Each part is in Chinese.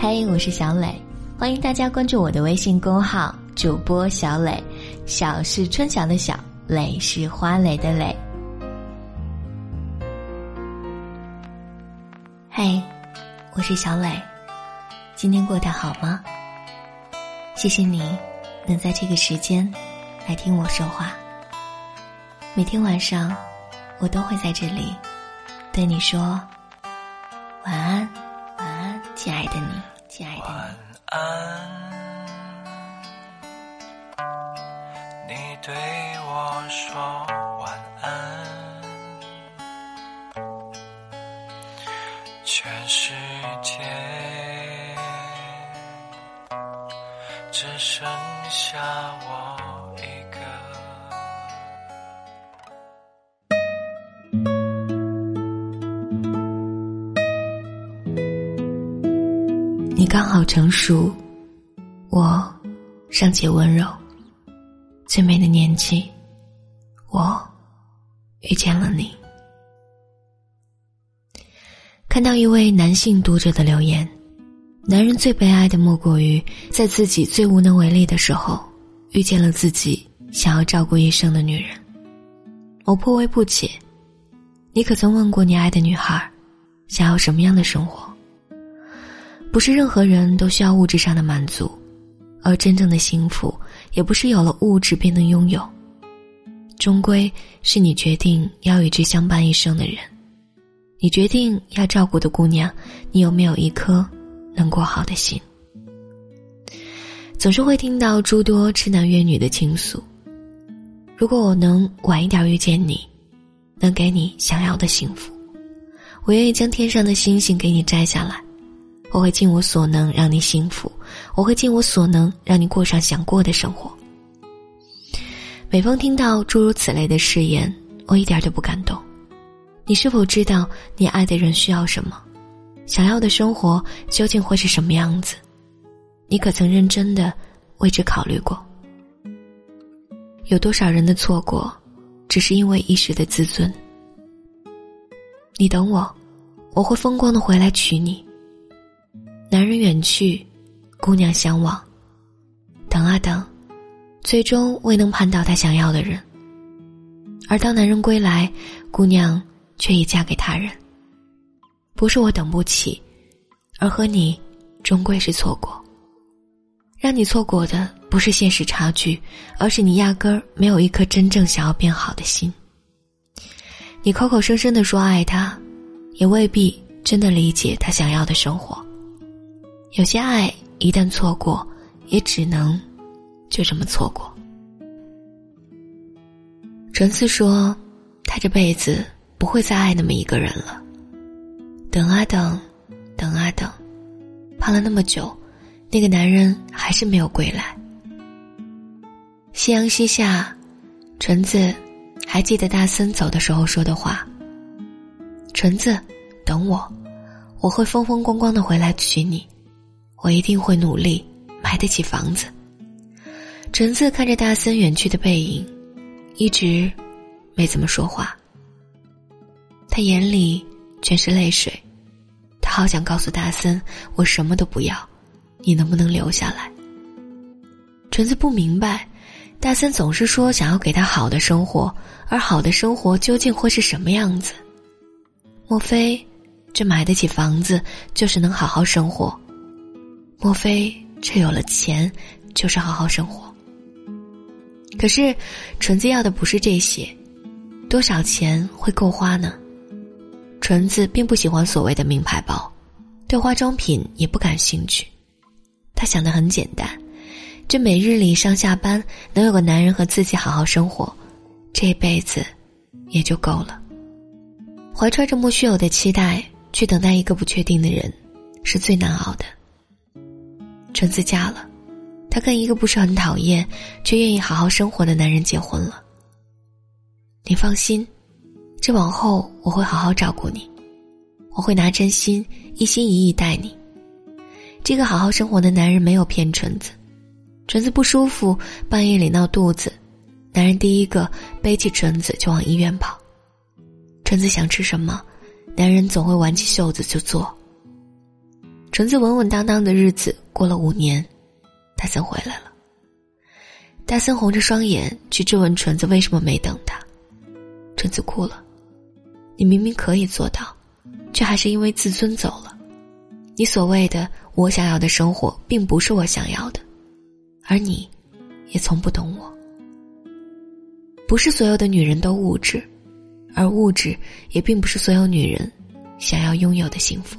嘿，我是小磊，欢迎大家关注我的微信公号主播小磊。小是春晓的晓，磊是花蕾的蕾。嘿，我是小磊，今天过得好吗？谢谢你能在这个时间来听我说话。每天晚上，我都会在这里对你说，晚安，亲爱的你。亲爱的，晚安。你对我说晚安。全世界只剩下我刚好成熟，我尚且温柔。最美的年纪，我遇见了你。看到一位男性读者的留言：男人最悲哀的莫过于在自己最无能为力的时候，遇见了自己想要照顾一生的女人。我颇为不解，你可曾问过你爱的女孩，想要什么样的生活？不是任何人都需要物质上的满足，而真正的幸福也不是有了物质便能拥有。终归是你决定要与之相伴一生的人，你决定要照顾的姑娘，你有没有一颗能过好的心？总是会听到诸多痴男怨女的倾诉。如果我能晚一点遇见你，能给你想要的幸福，我愿意将天上的星星给你摘下来。我会尽我所能让你幸福，我会尽我所能让你过上想过的生活。每逢听到诸如此类的誓言，我一点都不感动。你是否知道你爱的人需要什么，想要的生活究竟会是什么样子？你可曾认真的为之考虑过？有多少人的错过，只是因为一时的自尊？你等我，我会风光的回来娶你。男人远去，姑娘相望。等啊等，最终未能盼到他想要的人。而当男人归来，姑娘却已嫁给他人。不是我等不起，而和你终归是错过。让你错过的不是现实差距，而是你压根儿没有一颗真正想要变好的心。你口口声声的说爱他，也未必真的理解他想要的生活。有些爱一旦错过，也只能就这么错过。纯次说，他这辈子不会再爱那么一个人了。等啊等，等啊等，盼了那么久，那个男人还是没有归来。夕阳西下，纯子还记得大森走的时候说的话：“纯子，等我，我会风风光光的回来娶你。”我一定会努力买得起房子。纯子看着大森远去的背影，一直没怎么说话。他眼里全是泪水，他好想告诉大森：“我什么都不要，你能不能留下来？”纯子不明白，大森总是说想要给他好的生活，而好的生活究竟会是什么样子？莫非这买得起房子就是能好好生活？莫非这有了钱，就是好好生活？可是，纯子要的不是这些，多少钱会够花呢？纯子并不喜欢所谓的名牌包，对化妆品也不感兴趣。她想的很简单，这每日里上下班能有个男人和自己好好生活，这辈子也就够了。怀揣着莫须有的期待去等待一个不确定的人，是最难熬的。纯子嫁了，她跟一个不是很讨厌，却愿意好好生活的男人结婚了。你放心，这往后我会好好照顾你，我会拿真心一心一意待你。这个好好生活的男人没有骗纯子，纯子不舒服，半夜里闹肚子，男人第一个背起纯子就往医院跑。纯子想吃什么，男人总会挽起袖子就做。纯子稳稳当当的日子过了五年，大森回来了。大森红着双眼去质问纯子为什么没等他，纯子哭了。你明明可以做到，却还是因为自尊走了。你所谓的我想要的生活，并不是我想要的，而你，也从不懂我。不是所有的女人都物质，而物质也并不是所有女人想要拥有的幸福。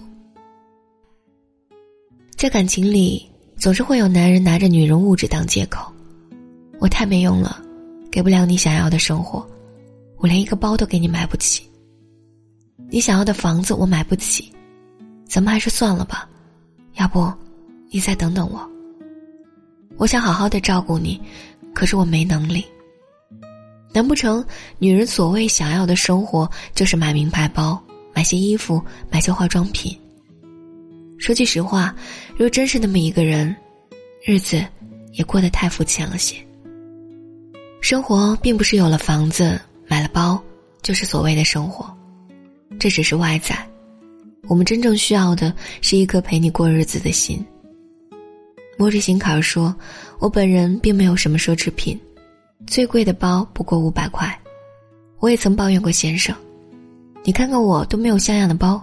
在感情里，总是会有男人拿着女人物质当借口。我太没用了，给不了你想要的生活，我连一个包都给你买不起。你想要的房子我买不起，咱们还是算了吧，要不，你再等等我。我想好好的照顾你，可是我没能力。难不成女人所谓想要的生活就是买名牌包、买些衣服、买些化妆品？说句实话，若真是那么一个人，日子也过得太肤浅了些。生活并不是有了房子、买了包就是所谓的生活，这只是外在。我们真正需要的是一颗陪你过日子的心。摸着心坎儿说：“我本人并没有什么奢侈品，最贵的包不过五百块。”我也曾抱怨过先生：“你看看我都没有像样的包。”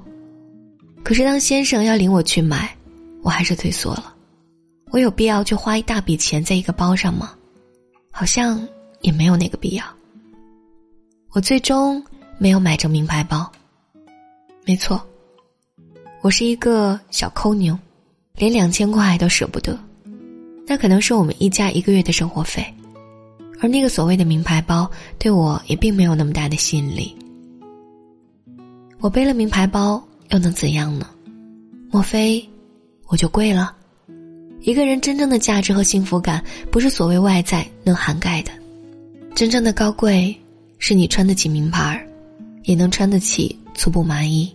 可是当先生要领我去买，我还是退缩了。我有必要去花一大笔钱在一个包上吗？好像。也没有那个必要。我最终没有买成名牌包。没错，我是一个小抠牛，连两千块都舍不得。那可能是我们一家一个月的生活费，而那个所谓的名牌包对我也并没有那么大的吸引力。我背了名牌包又能怎样呢？莫非我就贵了？一个人真正的价值和幸福感，不是所谓外在能涵盖的。真正的高贵，是你穿得起名牌儿，也能穿得起粗布麻衣。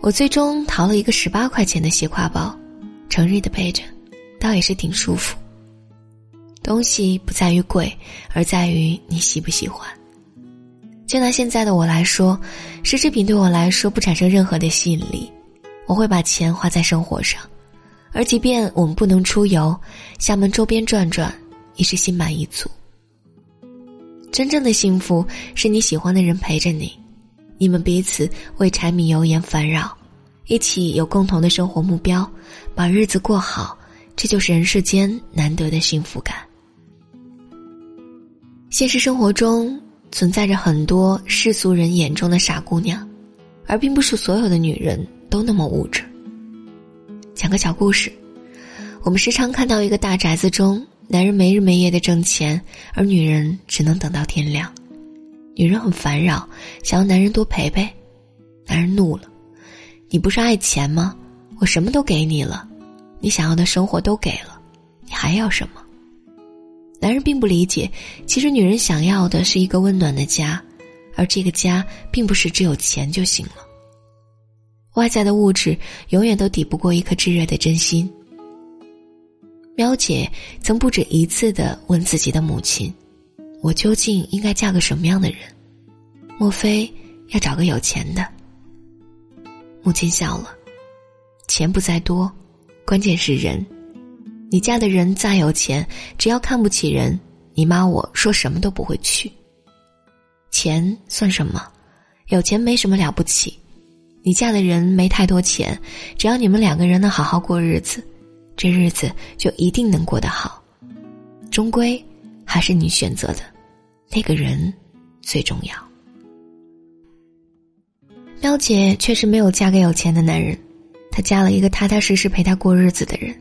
我最终淘了一个十八块钱的斜挎包，成日的背着，倒也是挺舒服。东西不在于贵，而在于你喜不喜欢。就拿现在的我来说，奢侈品对我来说不产生任何的吸引力，我会把钱花在生活上，而即便我们不能出游，厦门周边转转。也是心满意足。真正的幸福是你喜欢的人陪着你，你们彼此为柴米油盐烦扰，一起有共同的生活目标，把日子过好，这就是人世间难得的幸福感。现实生活中存在着很多世俗人眼中的傻姑娘，而并不是所有的女人都那么物质。讲个小故事，我们时常看到一个大宅子中。男人没日没夜的挣钱，而女人只能等到天亮。女人很烦扰，想要男人多陪陪。男人怒了：“你不是爱钱吗？我什么都给你了，你想要的生活都给了，你还要什么？”男人并不理解，其实女人想要的是一个温暖的家，而这个家并不是只有钱就行了。外在的物质永远都抵不过一颗炙热的真心。喵姐曾不止一次的问自己的母亲：“我究竟应该嫁个什么样的人？莫非要找个有钱的？”母亲笑了：“钱不在多，关键是人。你嫁的人再有钱，只要看不起人，你妈我说什么都不会去。钱算什么？有钱没什么了不起。你嫁的人没太多钱，只要你们两个人能好好过日子。”这日子就一定能过得好，终归还是你选择的那个人最重要。喵姐确实没有嫁给有钱的男人，她嫁了一个踏踏实实陪她过日子的人。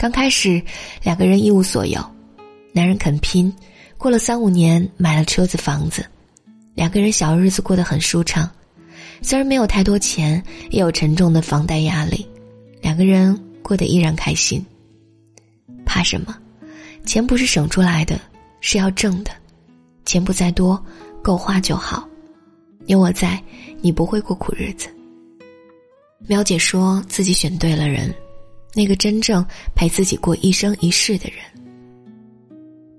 刚开始两个人一无所有，男人肯拼，过了三五年买了车子房子，两个人小日子过得很舒畅。虽然没有太多钱，也有沉重的房贷压力，两个人。过得依然开心，怕什么？钱不是省出来的，是要挣的。钱不在多，够花就好。有我在，你不会过苦日子。苗姐说自己选对了人，那个真正陪自己过一生一世的人。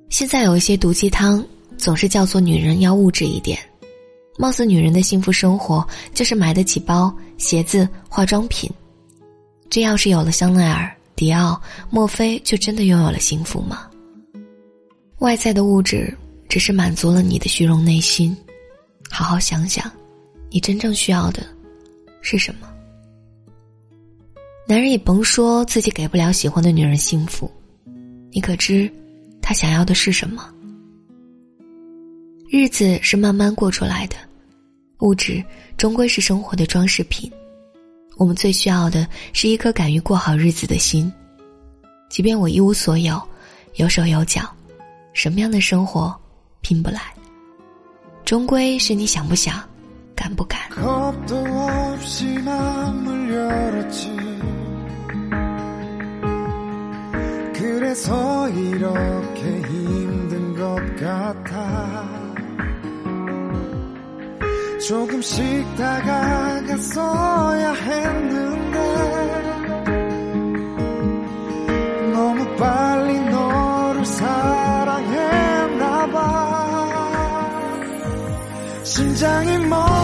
现在有一些毒鸡汤，总是叫做女人要物质一点，貌似女人的幸福生活就是买得起包、鞋子、化妆品。这要是有了香奈儿、迪奥，莫非就真的拥有了幸福吗？外在的物质只是满足了你的虚荣内心，好好想想，你真正需要的是什么？男人也甭说自己给不了喜欢的女人幸福，你可知他想要的是什么？日子是慢慢过出来的，物质终归是生活的装饰品。我们最需要的是一颗敢于过好日子的心。即便我一无所有，有手有脚，什么样的生活拼不来？终归是你想不想， 무감무감 겁도 없이 마음을 열었지. 그래서 이렇게 힘든 것 같아. 조금씩 다가갔어야 했는데 너무 빨리 너를 사랑했나봐. 심장이 멈